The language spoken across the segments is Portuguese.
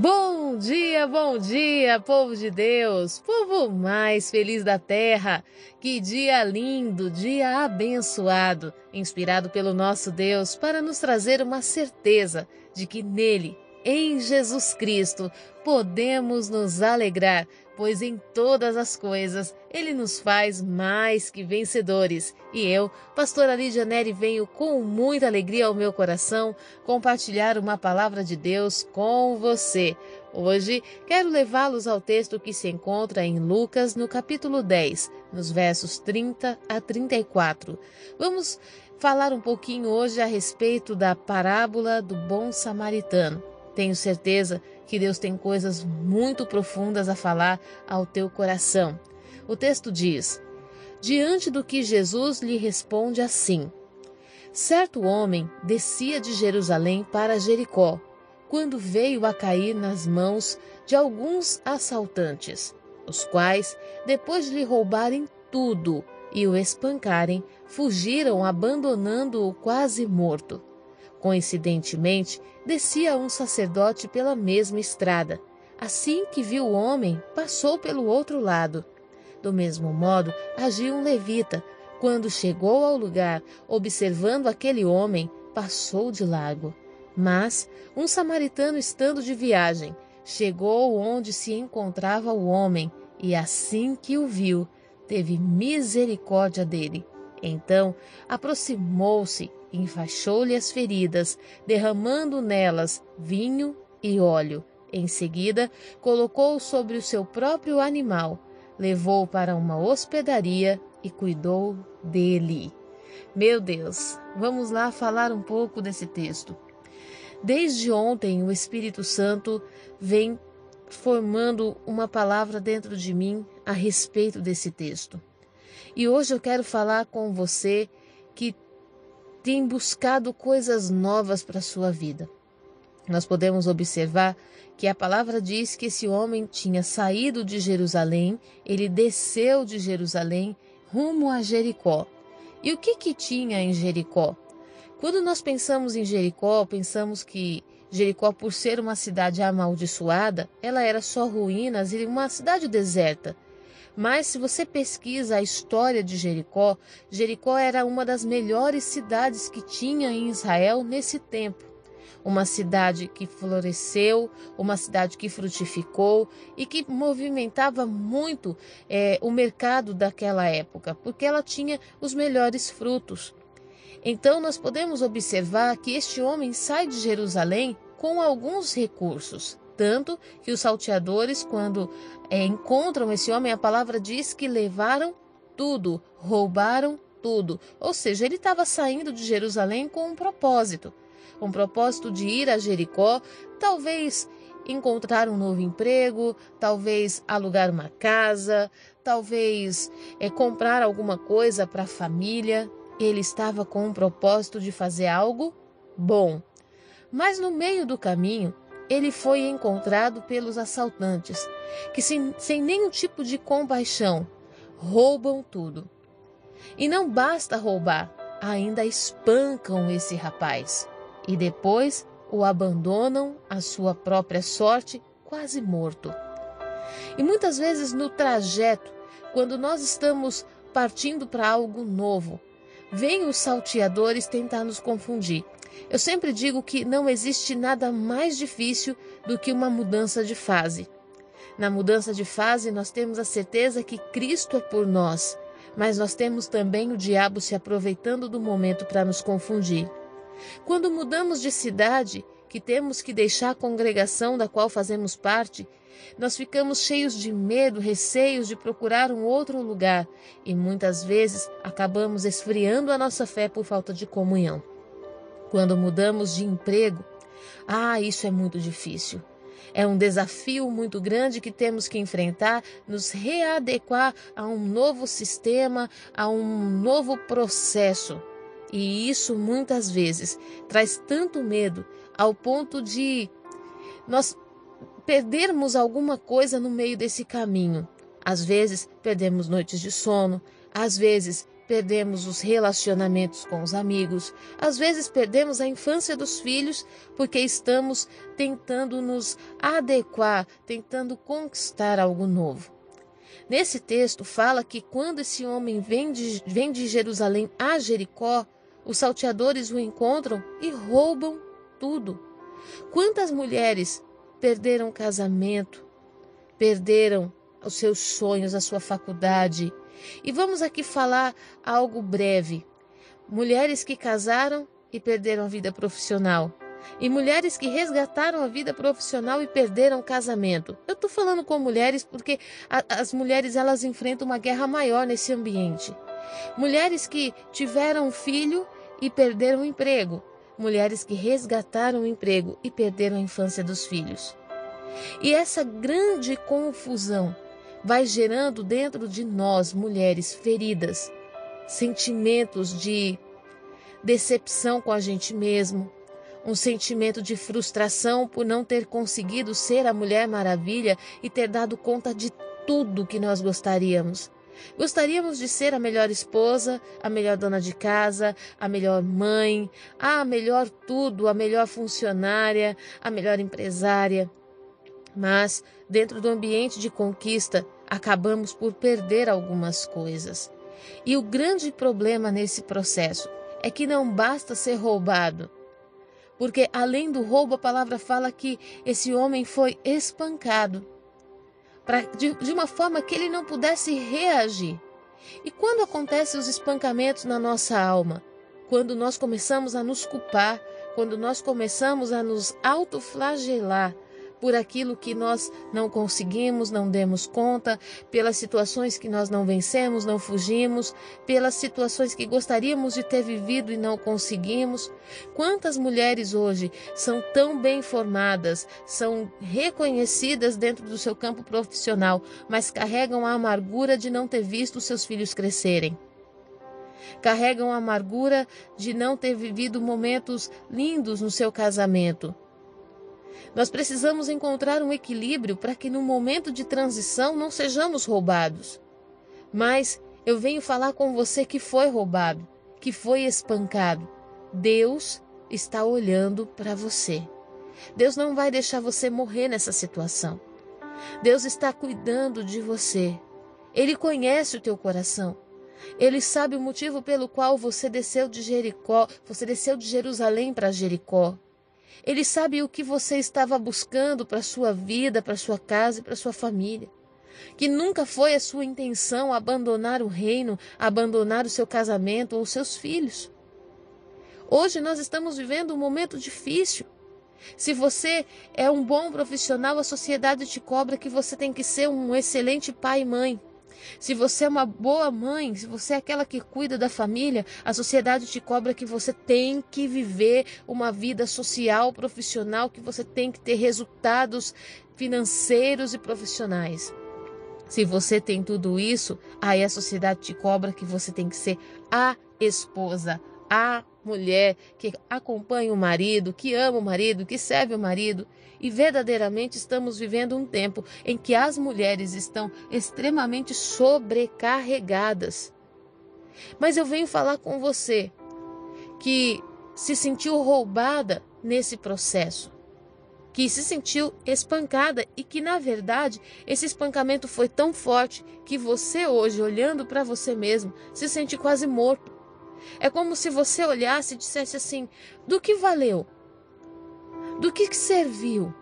Bom dia, bom dia, povo de Deus, povo mais feliz da terra. Que dia lindo, dia abençoado, inspirado pelo nosso Deus para nos trazer uma certeza de que nele, em Jesus Cristo, podemos nos alegrar pois em todas as coisas ele nos faz mais que vencedores. E eu, pastora Lídia Neri, venho com muita alegria ao meu coração compartilhar uma palavra de Deus com você. Hoje quero levá-los ao texto que se encontra em Lucas, no capítulo 10, nos versos 30 a 34. Vamos falar um pouquinho hoje a respeito da parábola do bom samaritano. Tenho certeza que Deus tem coisas muito profundas a falar ao teu coração. O texto diz: Diante do que Jesus lhe responde assim: Certo homem descia de Jerusalém para Jericó, quando veio a cair nas mãos de alguns assaltantes, os quais, depois de lhe roubarem tudo e o espancarem, fugiram abandonando-o quase morto. Coincidentemente, descia um sacerdote pela mesma estrada. Assim que viu o homem, passou pelo outro lado. Do mesmo modo, agiu um levita. Quando chegou ao lugar, observando aquele homem, passou de largo. Mas um samaritano, estando de viagem, chegou onde se encontrava o homem e, assim que o viu, teve misericórdia dele. Então aproximou-se enfaixou-lhe as feridas, derramando nelas vinho e óleo. Em seguida, colocou sobre o seu próprio animal, levou para uma hospedaria e cuidou dele. Meu Deus, vamos lá falar um pouco desse texto. Desde ontem, o Espírito Santo vem formando uma palavra dentro de mim a respeito desse texto. E hoje eu quero falar com você que tem buscado coisas novas para a sua vida. Nós podemos observar que a palavra diz que esse homem tinha saído de Jerusalém, ele desceu de Jerusalém rumo a Jericó. E o que que tinha em Jericó? Quando nós pensamos em Jericó, pensamos que Jericó, por ser uma cidade amaldiçoada, ela era só ruínas e uma cidade deserta. Mas se você pesquisa a história de Jericó, Jericó era uma das melhores cidades que tinha em Israel nesse tempo. Uma cidade que floresceu, uma cidade que frutificou e que movimentava muito é, o mercado daquela época, porque ela tinha os melhores frutos. Então, nós podemos observar que este homem sai de Jerusalém com alguns recursos. Tanto que os salteadores, quando é, encontram esse homem, a palavra diz que levaram tudo, roubaram tudo. Ou seja, ele estava saindo de Jerusalém com um propósito. Um propósito de ir a Jericó, talvez encontrar um novo emprego, talvez alugar uma casa, talvez é, comprar alguma coisa para a família. Ele estava com o propósito de fazer algo bom. Mas no meio do caminho, ele foi encontrado pelos assaltantes, que sem, sem nenhum tipo de compaixão roubam tudo. E não basta roubar, ainda espancam esse rapaz e depois o abandonam à sua própria sorte, quase morto. E muitas vezes no trajeto, quando nós estamos partindo para algo novo, vêm os salteadores tentar nos confundir. Eu sempre digo que não existe nada mais difícil do que uma mudança de fase. Na mudança de fase, nós temos a certeza que Cristo é por nós, mas nós temos também o diabo se aproveitando do momento para nos confundir. Quando mudamos de cidade, que temos que deixar a congregação da qual fazemos parte, nós ficamos cheios de medo, receios de procurar um outro lugar e muitas vezes acabamos esfriando a nossa fé por falta de comunhão. Quando mudamos de emprego, ah, isso é muito difícil. É um desafio muito grande que temos que enfrentar, nos readequar a um novo sistema, a um novo processo. E isso muitas vezes traz tanto medo ao ponto de nós perdermos alguma coisa no meio desse caminho. Às vezes perdemos noites de sono, às vezes perdemos os relacionamentos com os amigos, às vezes perdemos a infância dos filhos porque estamos tentando nos adequar, tentando conquistar algo novo. Nesse texto fala que quando esse homem vem de, vem de Jerusalém a Jericó, os salteadores o encontram e roubam tudo. Quantas mulheres perderam casamento, perderam os seus sonhos, a sua faculdade. E vamos aqui falar algo breve. Mulheres que casaram e perderam a vida profissional. E mulheres que resgataram a vida profissional e perderam o casamento. Eu estou falando com mulheres porque a, as mulheres elas enfrentam uma guerra maior nesse ambiente. Mulheres que tiveram filho e perderam o emprego. Mulheres que resgataram o emprego e perderam a infância dos filhos. E essa grande confusão vai gerando dentro de nós, mulheres feridas, sentimentos de decepção com a gente mesmo, um sentimento de frustração por não ter conseguido ser a Mulher Maravilha e ter dado conta de tudo que nós gostaríamos. Gostaríamos de ser a melhor esposa, a melhor dona de casa, a melhor mãe, a melhor tudo, a melhor funcionária, a melhor empresária. Mas, dentro do ambiente de conquista, acabamos por perder algumas coisas. E o grande problema nesse processo é que não basta ser roubado. Porque além do roubo, a palavra fala que esse homem foi espancado pra, de, de uma forma que ele não pudesse reagir. E quando acontecem os espancamentos na nossa alma? Quando nós começamos a nos culpar, quando nós começamos a nos autoflagelar, por aquilo que nós não conseguimos, não demos conta, pelas situações que nós não vencemos, não fugimos, pelas situações que gostaríamos de ter vivido e não conseguimos. Quantas mulheres hoje são tão bem formadas, são reconhecidas dentro do seu campo profissional, mas carregam a amargura de não ter visto seus filhos crescerem? carregam a amargura de não ter vivido momentos lindos no seu casamento, nós precisamos encontrar um equilíbrio para que no momento de transição não sejamos roubados. Mas eu venho falar com você que foi roubado, que foi espancado. Deus está olhando para você. Deus não vai deixar você morrer nessa situação. Deus está cuidando de você. Ele conhece o teu coração. Ele sabe o motivo pelo qual você desceu de Jericó, você desceu de Jerusalém para Jericó. Ele sabe o que você estava buscando para sua vida, para sua casa e para sua família. Que nunca foi a sua intenção abandonar o reino, abandonar o seu casamento ou seus filhos. Hoje nós estamos vivendo um momento difícil. Se você é um bom profissional, a sociedade te cobra que você tem que ser um excelente pai e mãe. Se você é uma boa mãe, se você é aquela que cuida da família, a sociedade te cobra que você tem que viver uma vida social, profissional, que você tem que ter resultados financeiros e profissionais. Se você tem tudo isso, aí a sociedade te cobra que você tem que ser a esposa, a mulher que acompanha o marido, que ama o marido, que serve o marido. E verdadeiramente estamos vivendo um tempo em que as mulheres estão extremamente sobrecarregadas. Mas eu venho falar com você que se sentiu roubada nesse processo, que se sentiu espancada e que, na verdade, esse espancamento foi tão forte que você, hoje, olhando para você mesmo, se sente quase morto. É como se você olhasse e dissesse assim: do que valeu? Do que, que serviu?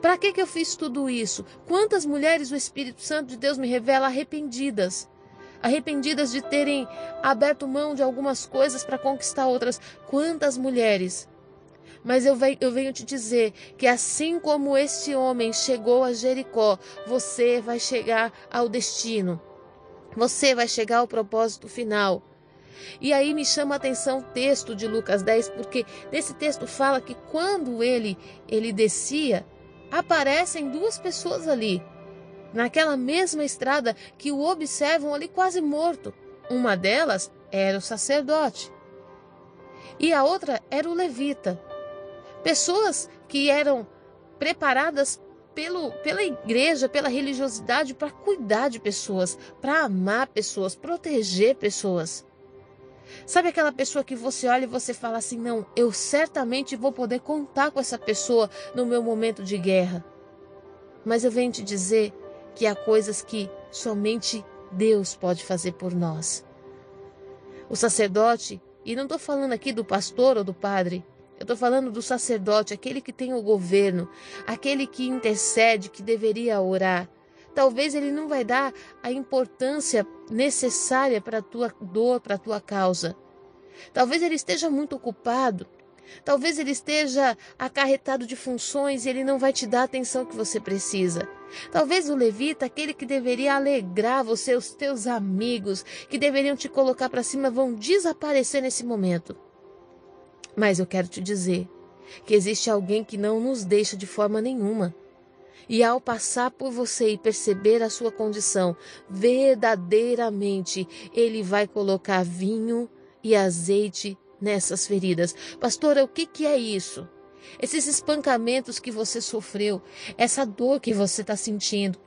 Para que, que eu fiz tudo isso? Quantas mulheres o Espírito Santo de Deus me revela arrependidas? Arrependidas de terem aberto mão de algumas coisas para conquistar outras. Quantas mulheres? Mas eu venho, eu venho te dizer que assim como este homem chegou a Jericó, você vai chegar ao destino. Você vai chegar ao propósito final. E aí me chama a atenção o texto de Lucas 10, porque nesse texto fala que quando ele ele descia, aparecem duas pessoas ali, naquela mesma estrada que o observam ali quase morto. Uma delas era o sacerdote e a outra era o levita. Pessoas que eram preparadas pelo, pela igreja, pela religiosidade, para cuidar de pessoas, para amar pessoas, proteger pessoas. Sabe aquela pessoa que você olha e você fala assim: não, eu certamente vou poder contar com essa pessoa no meu momento de guerra. Mas eu venho te dizer que há coisas que somente Deus pode fazer por nós. O sacerdote, e não estou falando aqui do pastor ou do padre, eu estou falando do sacerdote, aquele que tem o governo, aquele que intercede, que deveria orar. Talvez ele não vai dar a importância necessária para a tua dor, para a tua causa. Talvez ele esteja muito ocupado. Talvez ele esteja acarretado de funções e ele não vai te dar a atenção que você precisa. Talvez o levita, aquele que deveria alegrar você, os teus amigos, que deveriam te colocar para cima, vão desaparecer nesse momento. Mas eu quero te dizer que existe alguém que não nos deixa de forma nenhuma. E ao passar por você e perceber a sua condição, verdadeiramente ele vai colocar vinho e azeite nessas feridas. Pastora, o que, que é isso? Esses espancamentos que você sofreu, essa dor que você está sentindo,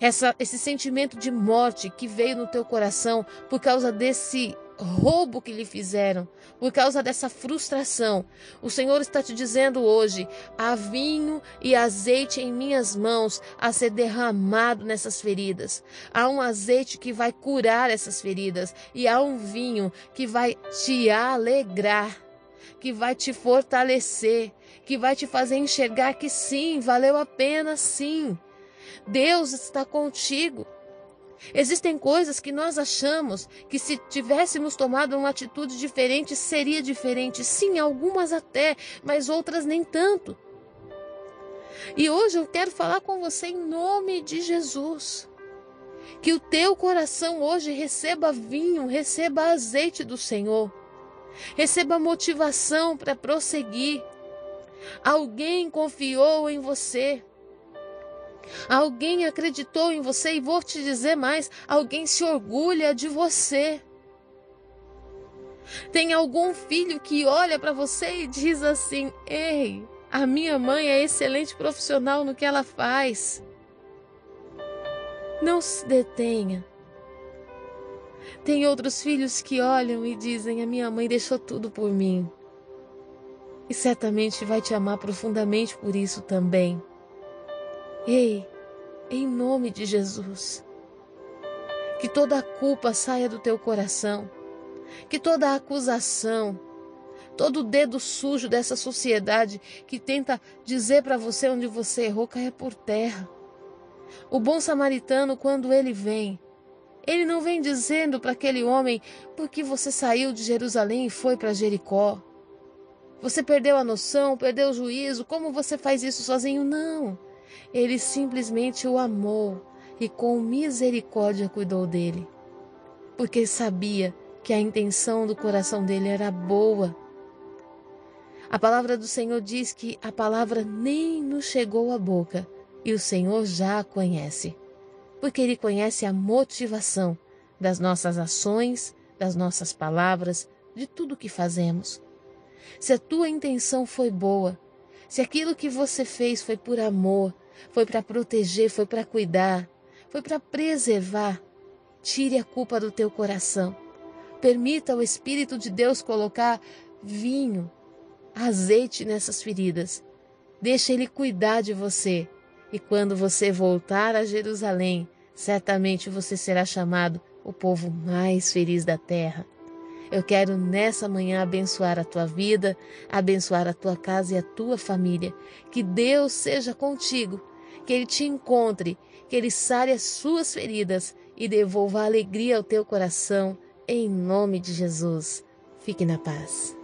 essa, esse sentimento de morte que veio no teu coração por causa desse roubo que lhe fizeram, por causa dessa frustração. O Senhor está te dizendo hoje: há vinho e azeite em minhas mãos a ser derramado nessas feridas. Há um azeite que vai curar essas feridas e há um vinho que vai te alegrar, que vai te fortalecer, que vai te fazer enxergar que sim, valeu a pena sim. Deus está contigo. Existem coisas que nós achamos que se tivéssemos tomado uma atitude diferente seria diferente. Sim, algumas até, mas outras nem tanto. E hoje eu quero falar com você em nome de Jesus. Que o teu coração hoje receba vinho, receba azeite do Senhor. Receba motivação para prosseguir. Alguém confiou em você. Alguém acreditou em você e vou te dizer mais: alguém se orgulha de você. Tem algum filho que olha para você e diz assim: Ei, a minha mãe é excelente profissional no que ela faz. Não se detenha. Tem outros filhos que olham e dizem: A minha mãe deixou tudo por mim. E certamente vai te amar profundamente por isso também. Ei, em nome de Jesus, que toda a culpa saia do teu coração, que toda a acusação, todo o dedo sujo dessa sociedade que tenta dizer para você onde você errou caia por terra. O bom samaritano, quando ele vem, ele não vem dizendo para aquele homem por que você saiu de Jerusalém e foi para Jericó. Você perdeu a noção, perdeu o juízo, como você faz isso sozinho? Não. Ele simplesmente o amou e com misericórdia cuidou dele, porque sabia que a intenção do coração dele era boa. A palavra do Senhor diz que a palavra nem nos chegou à boca e o Senhor já a conhece, porque ele conhece a motivação das nossas ações, das nossas palavras, de tudo que fazemos. Se a tua intenção foi boa, se aquilo que você fez foi por amor, foi para proteger, foi para cuidar, foi para preservar. Tire a culpa do teu coração. Permita o Espírito de Deus colocar vinho, azeite nessas feridas. Deixa Ele cuidar de você. E quando você voltar a Jerusalém, certamente você será chamado o povo mais feliz da terra. Eu quero nessa manhã abençoar a tua vida, abençoar a tua casa e a tua família. Que Deus seja contigo, que Ele te encontre, que Ele sare as suas feridas e devolva alegria ao teu coração, em nome de Jesus. Fique na paz.